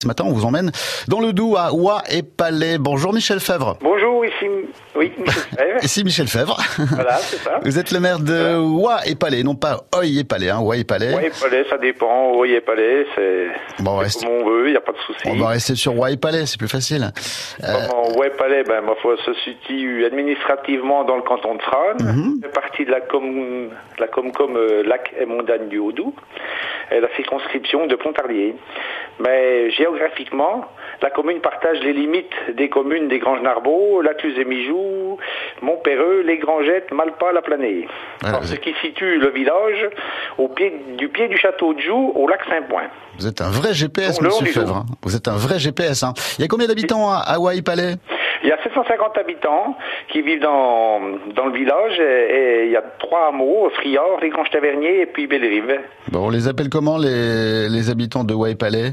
Ce matin, on vous emmène dans le Doubs à Oie et Palais. Bonjour Michel Fèvre. Bonjour, ici, oui, Michel Fèvre. Ici Michel Fèvre. Voilà, c'est ça. Vous êtes le maire de Oie et Palais, non pas Oye et Palais, hein, Oie et Palais. Oui, Palais, ça dépend. Oui, et Palais, c'est Bon, reste- comme on veut, il n'y a pas de souci. on va rester sur Oie et Palais, c'est plus facile. Euh, Comment Palais, ben, ma foi, se situe administrativement dans le canton de Frane. Mhm. fait partie de la com, la Comcom euh, Lac et Montagne du Haut-Doubs et la circonscription de Pontarlier. Mais géographiquement, la commune partage les limites des communes des Granges-Narbeau, Lacluse et Mijoux, Montperreux, Les Grangettes, Malpas, La Planée. Alors, vous ce qui situe le village au pied, du pied du château de Joux au lac Saint-Point. vous êtes un vrai GPS, long monsieur Fèvre. hein. Vous êtes un vrai GPS. Hein. Il y a combien d'habitants à, à Oie et Palais? Il y a 750 habitants qui vivent dans, dans le village et, et il y a trois hameaux, Friard, Les Granges Taverniers et puis Bellerive. bon, On les appelle comment les, les habitants de Oie et Palais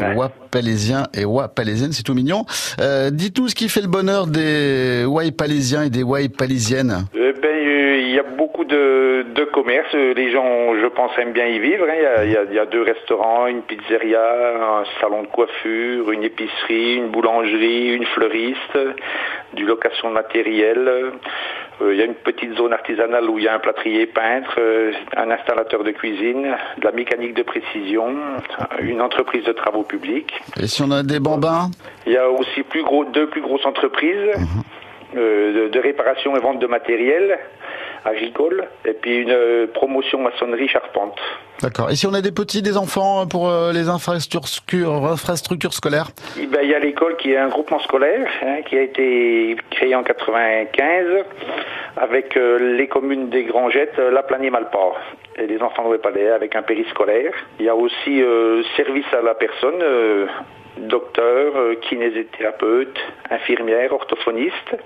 Et. Oie Palaisiens et Oie Palaisiennes, c'est tout mignon. Euh, Dites-nous ce qui fait le bonheur des Oie Palaisiens et des Oie Palaisiennes. Euh, ben, il y a beaucoup de, de commerces. Euh, Les gens, je pense, aiment bien y vivre. hein. Il y, a, il y deux restaurants, une pizzeria, un salon de coiffure, une épicerie, une boulangerie, une fleuriste, du location de matériel. Euh, il y a une petite zone artisanale où il y a un plâtrier peintre, euh, un installateur de cuisine, de la mécanique de précision, une entreprise de travaux publics. Et si on a des bambins Il y a aussi plus gros, deux plus grosses entreprises euh, de, de réparation et vente de matériel agricole, et puis une euh, promotion maçonnerie charpente. D'accord. Et si on a des petits, des enfants pour euh, les infrastructures, infrastructures scolaires? Eh ben, Il y a l'école qui est un groupement scolaire hein, qui a été créé en 95 avec euh, les communes des Grangettes, euh, La Plagne et Malport et les enfants de Palais avec un périscolaire. Il y a aussi euh, service à la personne, euh, docteur, euh, kinésithérapeute, infirmière, orthophoniste.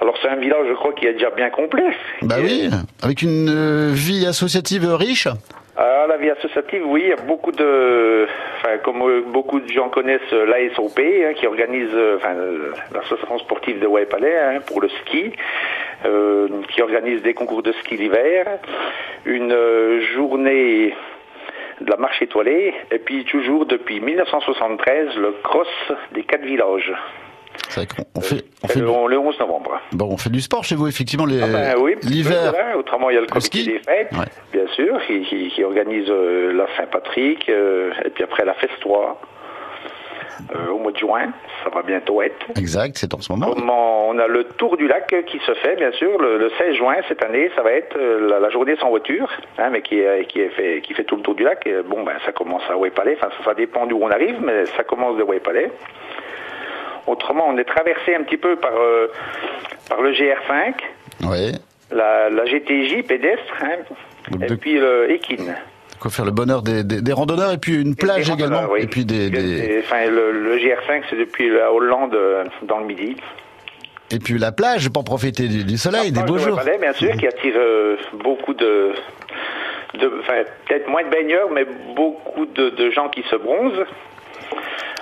Alors c'est un village, je crois, qui est déjà bien complet. Bah oui, avec une euh, vie associative riche. Ah, la vie associative, oui, il y a beaucoup de, enfin, comme euh, beaucoup de gens connaissent euh, l'ASOP, hein, qui organise, enfin, l'association sportive de Waipalais hein, pour le ski, euh, qui organise des concours de ski l'hiver, une euh, journée de la marche étoilée, et puis toujours depuis 1973 le cross des quatre villages, C'est vrai qu'on on fait, on fait, le, du- le 11 novembre. bon, on fait du sport chez vous, effectivement, Ah ben oui, l'hiver. voilà, autrement il y a le comité ski. des fêtes, Ouais. bien sûr, qui, qui- qui organise euh, la Saint-Patrick, euh, et puis après la Festoie, euh, au mois de juin, ça va bientôt être. Exact, c'est en ce moment. On a le tour du lac qui se fait, bien sûr, le, le 16 juin cette année, ça va être euh, la, la journée sans voiture, hein, mais qui, qui, est fait, qui fait tout le tour du lac. Et bon, ben, ça commence à Waipalais, enfin, ça, ça dépend d'où on arrive, mais ça commence de Waipalais. Autrement, on est traversé un petit peu par, euh, par le GR5, Oui. la, la GTJ pédestre, hein, et puis le Equine. Quoi faire le bonheur des, des- des randonneurs et puis une plage également. oui. Et puis des, enfin, le, le GR5, c'est depuis la Hollande euh, dans le Midi. et puis la plage pour profiter du, du soleil, des beaux jours. Valais, bien sûr, qui attire euh, beaucoup de, de enfin, peut-être moins de baigneurs, mais beaucoup de, de gens qui se bronzent.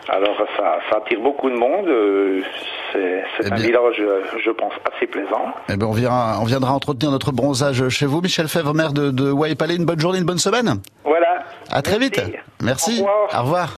Alors ça, ça attire beaucoup de monde. euh, C'est Eh un bien. village, euh, je pense, assez plaisant. Eh ben on, viendra, on viendra entretenir notre bronzage chez vous. Michel Fèvre, maire de, de Waipalais, une bonne journée, une bonne semaine. Voilà. À très vite. Merci. Au revoir. Au revoir.